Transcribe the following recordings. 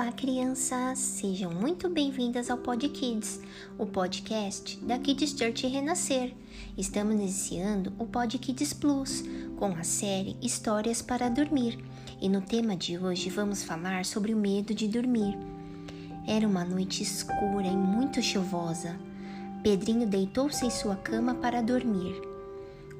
Olá, crianças! Sejam muito bem-vindas ao Pod Kids, o podcast da Kids Church Renascer. Estamos iniciando o Pod Kids Plus com a série Histórias para Dormir e no tema de hoje vamos falar sobre o medo de dormir. Era uma noite escura e muito chuvosa. Pedrinho deitou-se em sua cama para dormir.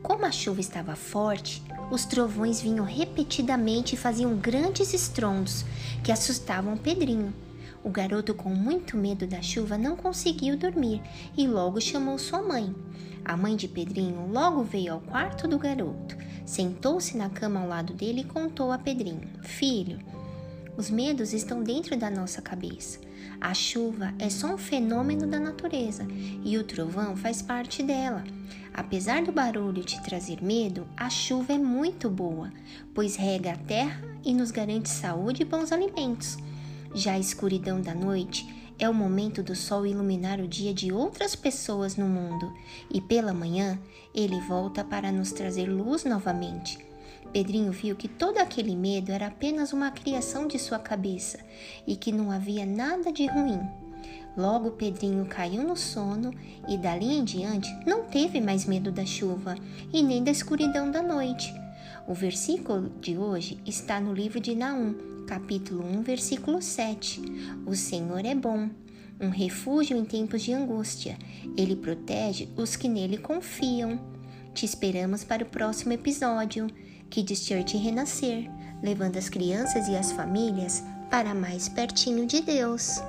Como a chuva estava forte, os trovões vinham repetidamente e faziam grandes estrondos que assustavam Pedrinho. O garoto, com muito medo da chuva, não conseguiu dormir e logo chamou sua mãe. A mãe de Pedrinho logo veio ao quarto do garoto, sentou-se na cama ao lado dele e contou a Pedrinho: Filho, os medos estão dentro da nossa cabeça. A chuva é só um fenômeno da natureza e o trovão faz parte dela. Apesar do barulho te trazer medo, a chuva é muito boa, pois rega a terra e nos garante saúde e bons alimentos. Já a escuridão da noite é o momento do sol iluminar o dia de outras pessoas no mundo, e pela manhã ele volta para nos trazer luz novamente. Pedrinho viu que todo aquele medo era apenas uma criação de sua cabeça e que não havia nada de ruim. Logo Pedrinho caiu no sono e dali em diante não teve mais medo da chuva e nem da escuridão da noite. O versículo de hoje está no livro de Naum, capítulo 1, versículo 7. O Senhor é bom, um refúgio em tempos de angústia. Ele protege os que nele confiam. Te esperamos para o próximo episódio. Kids Church renascer, levando as crianças e as famílias para mais pertinho de Deus.